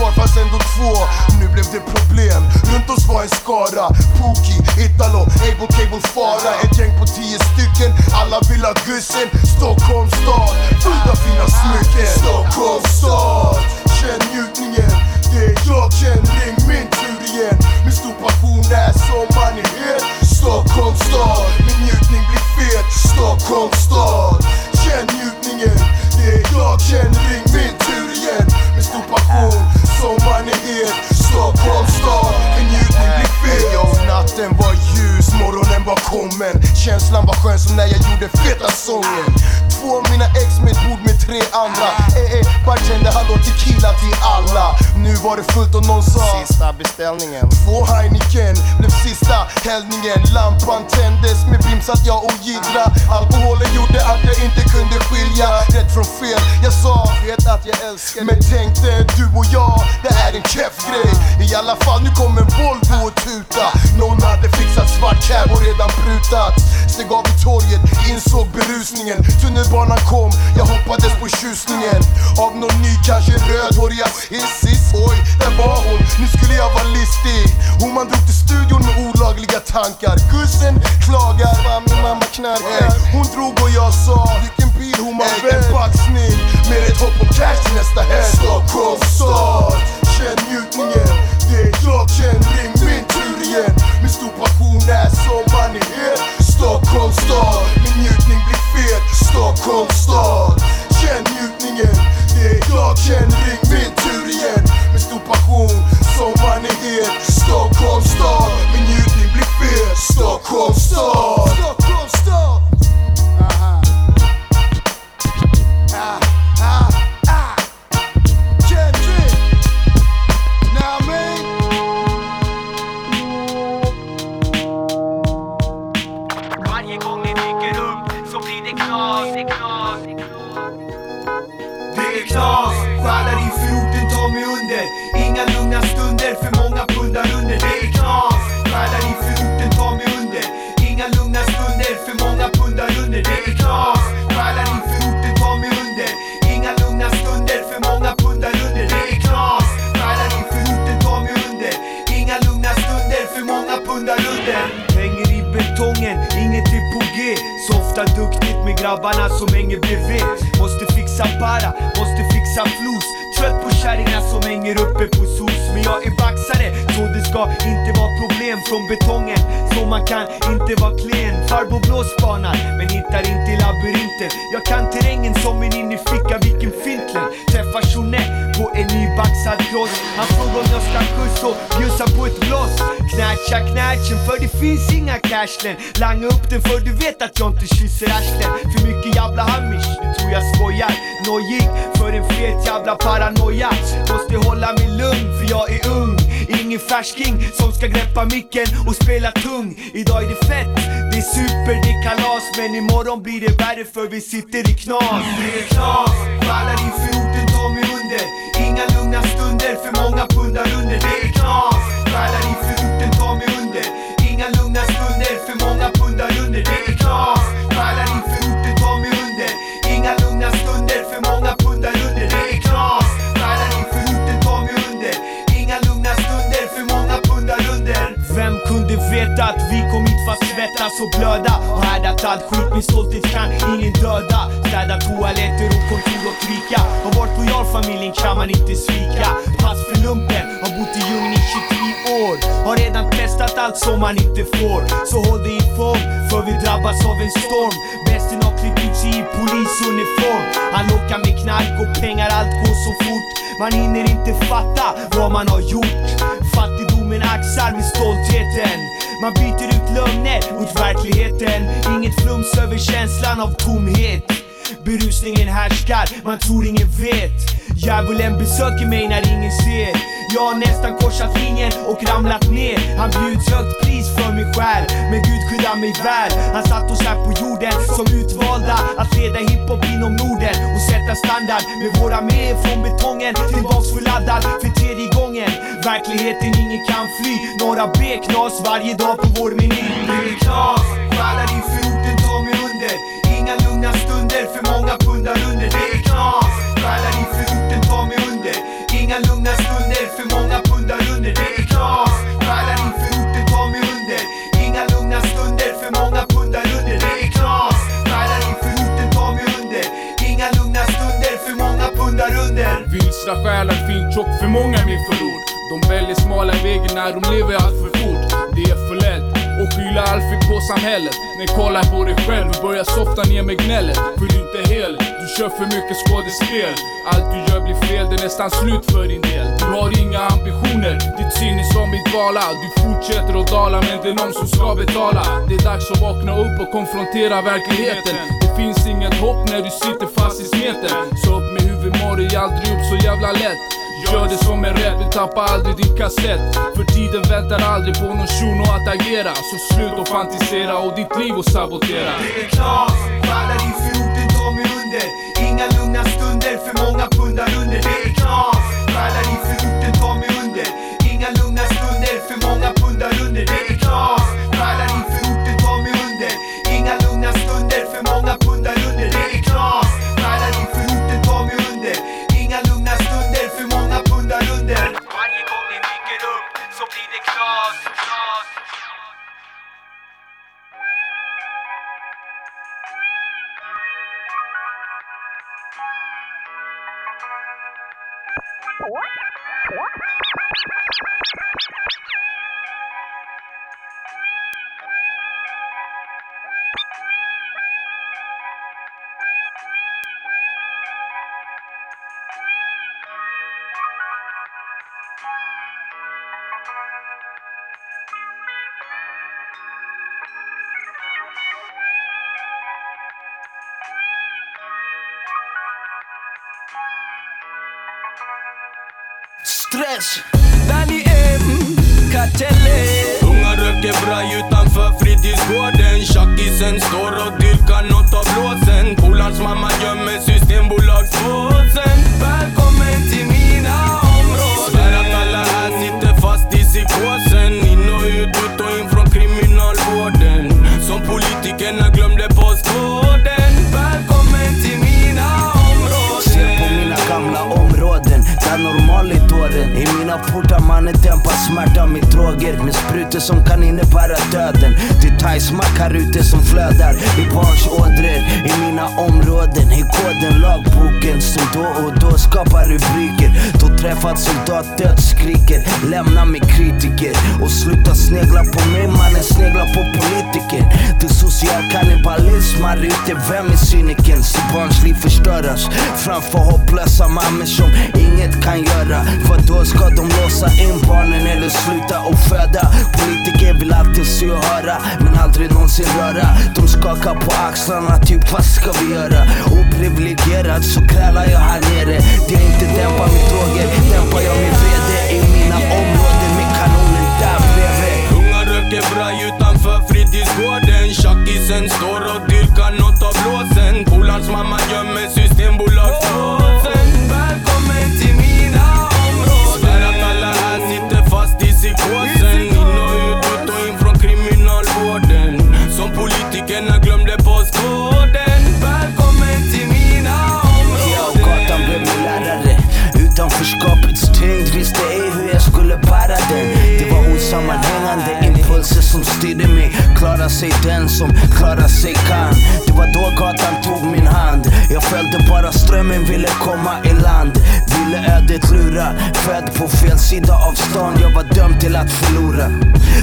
Speaker 14: kvar fanns ändå två. Nu blev det problem, runt oss var en skara. Pookie, Italo, Able Cable Fara Ett gäng på tio stycken, alla vill ha gussen. Stockholms stad, fullt av fina smycken. Stockholms stad, känn njutningen. Det är jag, känn ring min tur igen. Min stor passion är sommaren i är het. Stockholms stad, min njutning blir fet. Stockholms stad, känn njutningen. Det är jag, känn ring min tur igen till stor passion Sommaren är het, Stockholms stad kan njuta blir fet natten var ljus, morgonen var kommen Känslan var skön som när jag gjorde feta sången Två av mina ex med ett bord med tre andra Eh eh, bartender hallå tequila till alla nu var det fullt och någon sa Sista beställningen. Två Heineken blev sista hällningen. Lampan tändes med bims att jag ogidra Alkoholen gjorde att jag inte kunde skilja. Rätt från fel. Jag sa, vet att jag älskar Men tänkte du och jag, det är en keff grej. I alla fall nu kommer Volvo och tuta. Någon hade fixat svart cab och redan prutat. Steg av i torget, insåg berusningen. Tunnelbanan kom, jag hoppades på tjusningen. Av någon ny, kanske rödhåriga Issis Oj, där var hon, nu skulle jag vara listig. Hon man drog till studion med olagliga tankar. Gussen klagar, vad min mamma knarkar. Hon drog och jag sa, vilken bil hon man En baxning med ett hopp om cash till nästa helg. Stockholms stad, känn njutningen. Det är jag, känn ring min tur igen. Min stor passion är som man är het Stockholms stad, min njutning blir fet. Stockholms stad, känn njutningen Det är jag, känn ring min tur igen. Med stor passion som man är het. Stockholms stad, min njutning blir fet. Stockholms stad. Stockholms stad. Aha. Ah, ah, ah.
Speaker 15: Knas,
Speaker 2: själar i förorten tar mig under. Inga lugna stunder, för många pundar under. Det är knas, själar i förorten tar mig under. Inga lugna stunder, för många pundar under. Det är knas, själar i förorten tar mig under. Inga lugna stunder, för många pundar under. Det är knas, själar i förorten tar mig under. Inga lugna stunder, för många pundar under. Hänger i betongen, inget på G. Softa duktigt med grabbarna som hänger bredvid. Måste fixa para, måste fixa flod kärringar som hänger uppe på sos Men jag är baxare, så det ska inte vara problem. Från betongen Så man kan inte vara klen. Farbror blåsbanar, men hittar inte i labyrinten. Jag kan terrängen som en in i ficka vilken fintlen Träffar Jeanette på en nybaxad cross. Han frågar om jag ska skjuts och bjussa på ett bloss Knatcha knatchen för det finns inga cashlen Langa upp den för du vet att jag inte kysser arslen. För mycket jävla hamish, du tror jag skojar. Nojig för en fet jävla paranoia. Måste hålla mig lugn för jag är ung. Ingen färsking som ska greppa micken och spela tung. Idag är det fett, det är super, det är kalas. Men imorgon blir det värre för vi sitter i knas. Det är knas, stjärnar i förorten tar mig under. Inga lugna stunder, för många pundar under. Det är knas, stjärnar i förorten tar mig under. Inga lugna stunder, för många pundar under. Det är knas, svettas och blöda. Och härdat allt skit med stolthet kan ingen döda. Städa toaletter och kontor och krika Har varit lojal familjen kan man inte svika. Pass för lumpen, har bott i djungeln i 23 år. Har redan testat allt som man inte får. Så håll dig i form, för vi drabbas av en storm. Bästen har klätt ut sig i polisuniform. Han lockar med knark och pengar, allt går så fort. Man hinner inte fatta vad man har gjort. Fattigdomen axar med stoltheten. Man byter ut lögner mot verkligheten. Inget flums över känslan av tomhet. Berusningen härskar, man tror ingen vet. Djävulen besöker mig när ingen ser. Jag har nästan korsat linjen och ramlat ner. Han bjuds högt pris för min själ Men Gud skyddar mig väl. Han satt oss här på jorden som utvalda Att leda hiphop inom Norden och sätta standard Med våra med från betongen tillbaks förladdad för tredje gången. Verkligheten ingen kan fly Några B-knas varje dag på vår meny. Det är knas, stjärnar i förorten tar mig under. Inga lugna stunder, för många pundar under Det är knas, stjärnar i förorten tar mig under. Inga lugna stunder, för många pundar under Det är knas, stjärnar i förorten tar mig under. Inga lugna stunder, för många pundar under Det är knas, stjärnar i förorten tar mig under. Inga lugna stunder, för många pundar under.
Speaker 16: Vilsna själar fint tjock. För många i min förort De väljer smala vägar när de lever allt för skylla allt fick på samhället. Men kolla på dig själv och börja softa ner med gnället. För du är inte hel, du kör för mycket skådespel. Allt du gör blir fel, det är nästan slut för din del. Du har inga ambitioner, ditt sinne är som mitt vala. Du fortsätter att dala men det är någon som ska betala. Det är dags att vakna upp och konfrontera verkligheten. Det finns inget hopp när du sitter fast i smeten. Så upp med huvudet, mår dig aldrig upp så jävla lätt. Gör det som är rätt, du tappar aldrig din kassett. För tiden väntar aldrig på någon shuno att agera. Så slut och fantisera och ditt liv och sabotera.
Speaker 2: Det är knas, faller i förorten, de mig under Inga lugna stunder, för många pundar under Det är
Speaker 17: Stress, Danny M, Kartellen
Speaker 7: Unga röker braj utanför fritidsgården Tjackisen står och dyrkar nåt av blåsen Polans mamma gömmer systembolagspåsen dörren I mina
Speaker 17: portar mannen dämpar smärtan. Med droger Med sprutor som kan innebära döden. Det är thaismack här ute som flödar. I barns ådror I mina områden. Är koden boken som då och då skapar rubriker. Då träffat soldat dödsskriker Lämna mig kritiker. Och sluta snegla på mig mannen snegla på politiker. Det är social kannibalism här ute, vem är cynikern? Så barns liv förstöras framför hopplösa mammor som inget kan göra. För då ska de låsa in barnen eller sluta och föda? Politiker vill alltid se och höra men aldrig någonsin röra. De skakar på axlarna typ vad ska vi göra? Oprivilegierad så krälar jag här nere. Det är inte dämpa med droger, dämpar jag min VD i mina områden med kanonen där bredvid.
Speaker 7: Unga röker braj utanför fritidsgården. Tjackisen står och dyrkar nåt av blåsen. Polarns mamma gömmer
Speaker 17: systembolag. Sammanhängande impulser som styrde mig. Klara sig den som klara sig kan. Det var då gatan tog min hand. Jag följde bara strömmen, ville komma i land. Ville ödet lura Född på fel sida av stan, jag var dömd till att förlora.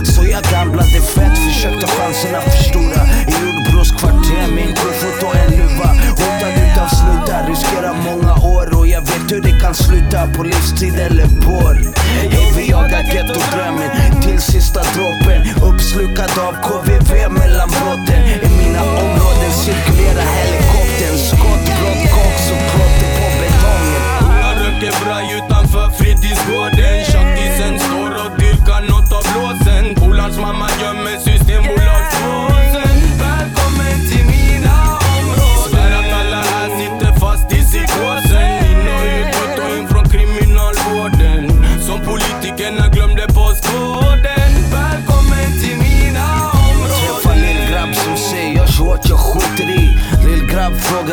Speaker 17: Så jag gamblade fett, försökte chanserna förstora. I Jordbros min med en och en luva. Hotad utav slutar, riskerar många år. Och jag vet hur det kan sluta på livstid eller vår. Ey vi jagar gettodrömmen till sista droppen. Uppslukad av KVV mellan brotten I mina områden cirkulerar helikoptern. Skott, blått, koks och klotter på betongen.
Speaker 7: Unga röker braj utanför fritidsgården.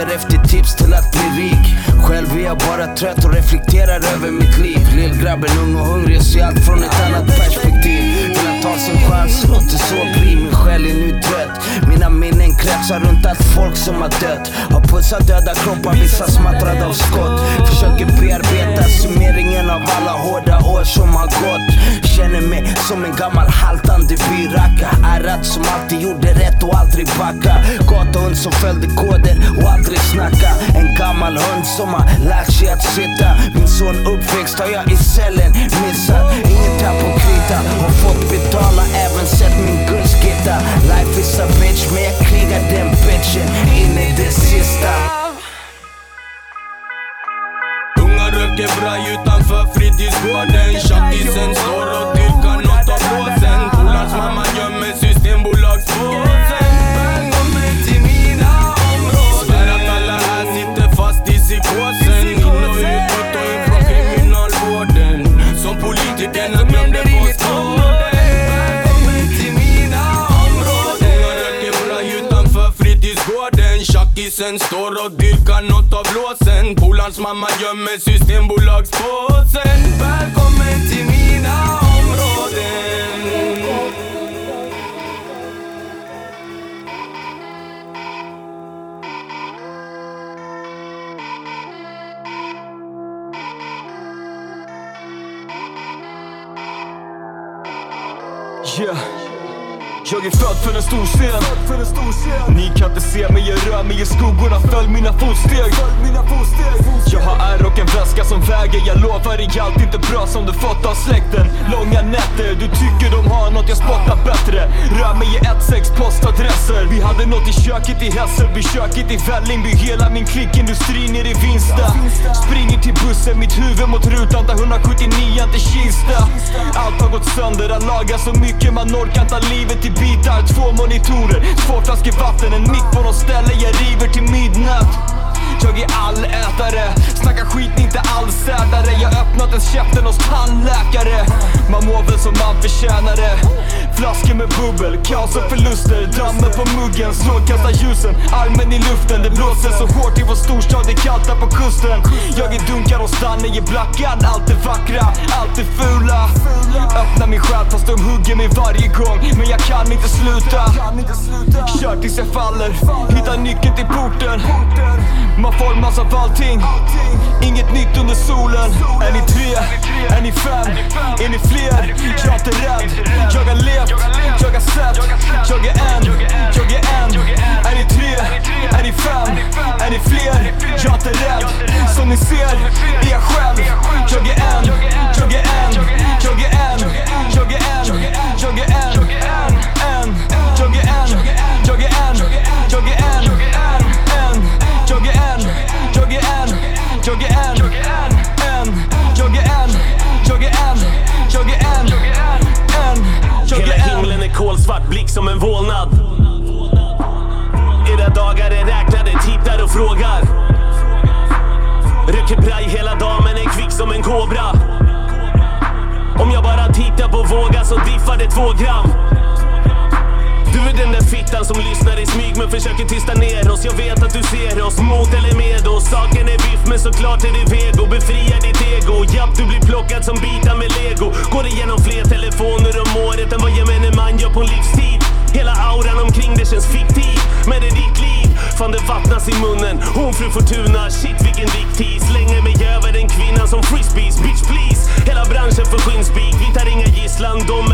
Speaker 17: Lill-grabb efter tips till att bli rik. Själv är jag bara trött och reflekterar över mitt liv. Lillgrabben ung och hungrig ser allt från ett annat perspektiv ta sin chans, låt det så bli Min själ är nu trött Mina minnen kretsar runt allt folk som har dött Har pussat döda kroppar, vissa smattrade av skott. Försöker bearbeta summeringen av alla hårda år som har gått. Känner mig som en gammal haltande byracka. Ärrat som alltid gjorde rätt och aldrig backa. Gatuhund som följde koder och aldrig snacka. En gammal hund som har lärt sig att sitta. Min son uppväxt har jag i cellen missat. Inget här på krita, har fått betala Även sett min guldskitta. Life is a bitch men jag krigar den bitchen. In i det sista.
Speaker 7: Unga röker braj utanför fritidsgården. Tjackisen står och Tjackisen står och dyrkar nåt av låsen Polarns mamma gömmer systembolagspåsen. Välkommen till mina områden.
Speaker 18: Yeah. Jag är född för en stor scen. Ni kan inte se mig, jag rör mig i skuggorna. Följ mina fotsteg. Jag har ärr och en väska som väger. Jag lovar dig allt inte bra som du fått av släkten. Långa nätter, du tycker de har något, jag spottar bättre. Rör mig i 1-6 postadresser. Vi hade nåt i köket i Hässelby, köket i Vällingby. Hela min klick, industrin är i Vinsta. Springer till bussen, mitt huvud mot rutan. Tar 179 till Kista. Allt har gått sönder, har lagat så mycket man orkar ta livet i bitar. Två monitorer, två flaskor vatten, en mick på nåt ställe. Jag river till midnatt. Jag är allätare, snackar skit inte allsätare Jag har öppnat ens käften hos tandläkare Man mår väl som man förtjänar det Flaskor med bubbel, kaos och förluster. Dammen på muggen, strålkastarljusen Armen i luften, det blåser så hårt i vår storstad. Det är kallt här på kusten. Jag är dunkar och stannar i blackan. Allt är vackra, allt är fula. Öppna min själ fast de hugger mig varje gång. Men jag kan inte sluta. Kör tills jag faller, hittar nyckeln till porten. Man formas av allting. Inget nytt under solen. Är ni tre? Är ni fem? Är ni fler? Jag är inte rädd. Jag har levt, jag har sett Jag är en, jag är en Är ni tre? Är ni fem? Är ni fler? Jag är inte rädd Som ni ser är jag själv Jag är en, jag är en Jag är en, jag är en
Speaker 11: himlen kolsvart, blick som en vålnad. Era dagar är räknade, tittar och frågar. Röker braj hela dagen men är kvick som en kobra. Om jag bara tittar på våga så diffar det två gram. Du är den där fittan som lyssnar i smyg men försöker tysta ner oss. Jag vet att du ser oss, mot eller med oss. Saken är biff men såklart är det vego. Befria ditt ego. Japp, du blir plockad som bitar med lego. Går igenom gemene livstid. Hela auran omkring det känns fiktiv. Men det är ditt liv. Fan det vattnas i munnen. Hon fru Fortuna, shit vilken riktig. Slänger mig över den kvinnan som frisbees. Bitch please. Hela branschen för skinnspik. Vi tar inga gisslan, de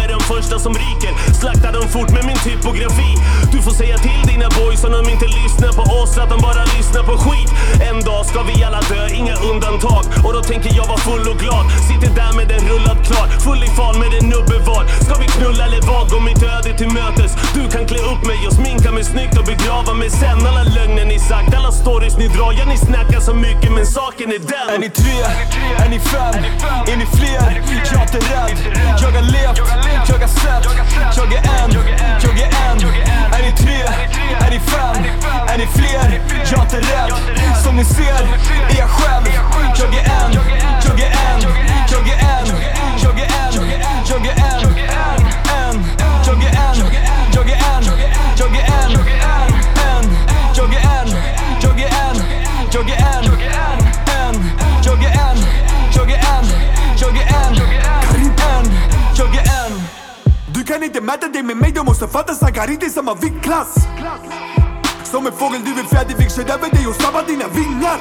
Speaker 11: första som ryker. Slaktar dem fort med min typografi. Du får säga till dina boys om de inte lyssnar på oss att de bara lyssnar på skit. En dag ska vi alla dö, inga undantag. Och då tänker jag vara full och glad. Sitter där med en rullad klar, full i fan med en nubbe var. Ska vi knulla eller vad? Gå mitt öde till mötes. Du kan klä upp mig och sminka mig snyggt och begrava mig sen. Alla lögner ni sagt, alla stories ni drar. Ja, ni snackar så mycket men saken är den.
Speaker 18: Är ni tre? Är ni fem? Är ni fler? Jag är inte rädd Jag har levt, jag har sett Jag är en, jag är en Är ni tre? Är ni fem? Är ni fler? Jag är inte rädd Som ni ser är jag själv Jag är en, jag är en Jag är en, jag är en Jag är en, en
Speaker 3: kan inte mäta dig med mig, du måste fatta snackar inte samma viktklass Som en fågel du vill fjädervikt, kör över dig och sabbar dina vingar.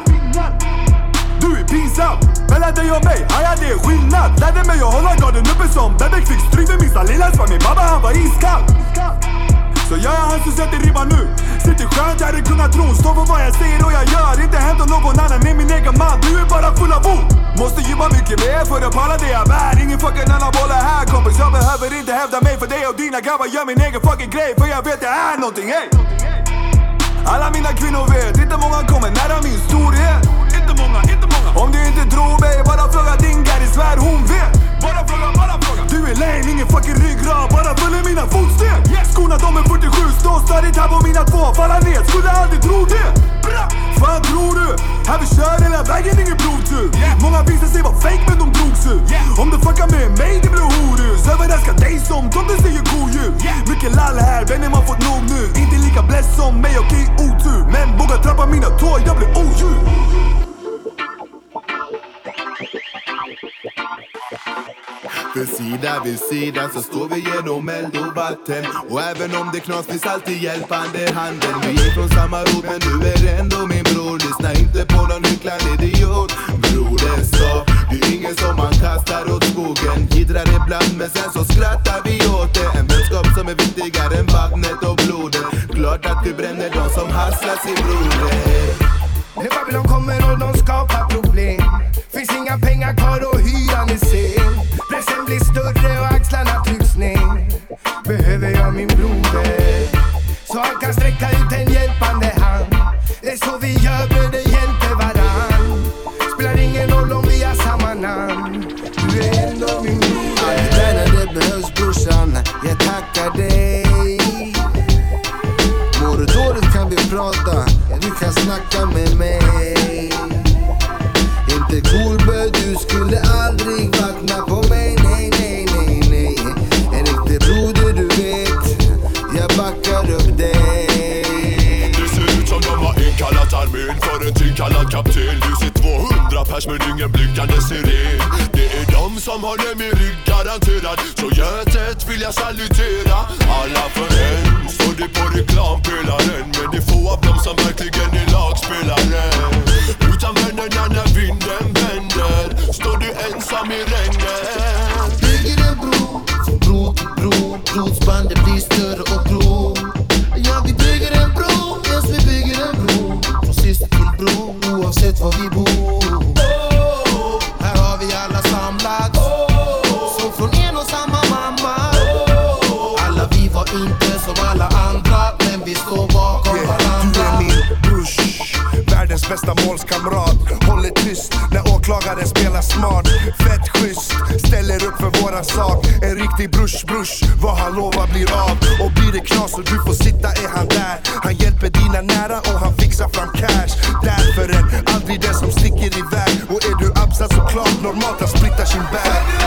Speaker 3: Du är pinsam, mellan
Speaker 6: dig och mig, haja det är skillnad. Lärde mig att hålla garden uppe som Bebek fick stryk med minsta lilla Min pappa han var iskall. Så jag är han som sätter ribban nu. Sitter skönt jag hade kunnat kungatron Står för vad jag säger och jag gör. Inte hämtar någon annan är min egen man. Du är bara full av ord. Måste gymma mycket mer för att palla det jag bär Ingen fucking behöver inte hävda mig för dig och dina grabbar. Gör min egen fucking grej för jag vet jag är någonting ey alla mina kvinnor vet, inte många kommer nära min storhet. Inte många, inte många. Om du inte tror mig, bara fråga din gärd svär hon vet. Bara fråga, bara fråga. Du är lame, ingen fucking ryggrad, bara följer mina fotsteg. Skorna de är 47, står stadigt här på mina två. Falla ner, skulle aldrig tro det. Bra! Fan tror du? Här vi kör hela vägen, ingen provtur Många visade sig vara fake men de drogs ut. Om du fuckar med mig, det blir horus. Överraskar dig som tomten säger kodjur Mycket lall här, vännen man fått nog nu. Inte lika bless som mig, okej otur. Men våga trappa mina tår, jag blir odjur
Speaker 8: För sida vid sida så står vi genom eld och vatten. Och även om det knas finns alltid hjälpande handen. Vi är från samma rot men du är ändå min bror. Lyssna inte på någon hycklande idiot. Brodern sa, du är ingen som man kastar åt skogen. Jiddrar ibland men sen så skrattar vi åt det. En vänskap som är viktigare än vattnet och blodet. Klart att vi bränner de som hasslar sin broder.
Speaker 19: När Babylon kommer och de skapar problem Finns inga pengar kvar och hyran är sen Pressen blir större och axlarna trycks ner Behöver jag min broder. Så han kan sträcka ut en hjälpande hand. Det är så vi gör bröder, hjälper varann. Spelar ingen roll om vi har samma namn. Du är ändå min broder.
Speaker 20: Allt där när det behövs brorsan, jag tackar dig. Mår du dåligt kan vi prata, du kan snacka med mig. Inte cool
Speaker 21: Kallad kapten. Du ser 200 pers men ingen blinkande siren. Det är de som håller min rygg garanterad. Så götet vill jag salutera. Alla för en. Står det på reklampelaren. Men det är få av dem som verkligen är lagspelare. Utan vännerna när vinden vänder Står du ensam i regnet.
Speaker 20: Bygger en bro, från bro till bro Blodsbandet blir större och grå Ja, vi bygger en bro, yes vi bygger en bro. Från syster till bror, oavsett var vi bor. Här har vi alla samlats. Som från en och samma mamma. Alla vi var inte som alla andra Men vi står bakom
Speaker 8: Du
Speaker 20: varandra.
Speaker 8: är min brors, världens bästa målskamrat rackare spelar smart Fett schysst, ställer upp för våran sak. En riktig brush brush, vad han lovar blir av. Och blir det knas och du får sitta är han där. Han hjälper dina nära och han fixar fram cash. Därför är aldrig den som sticker iväg. Och är du absat så klart normalt att splitta sin bag.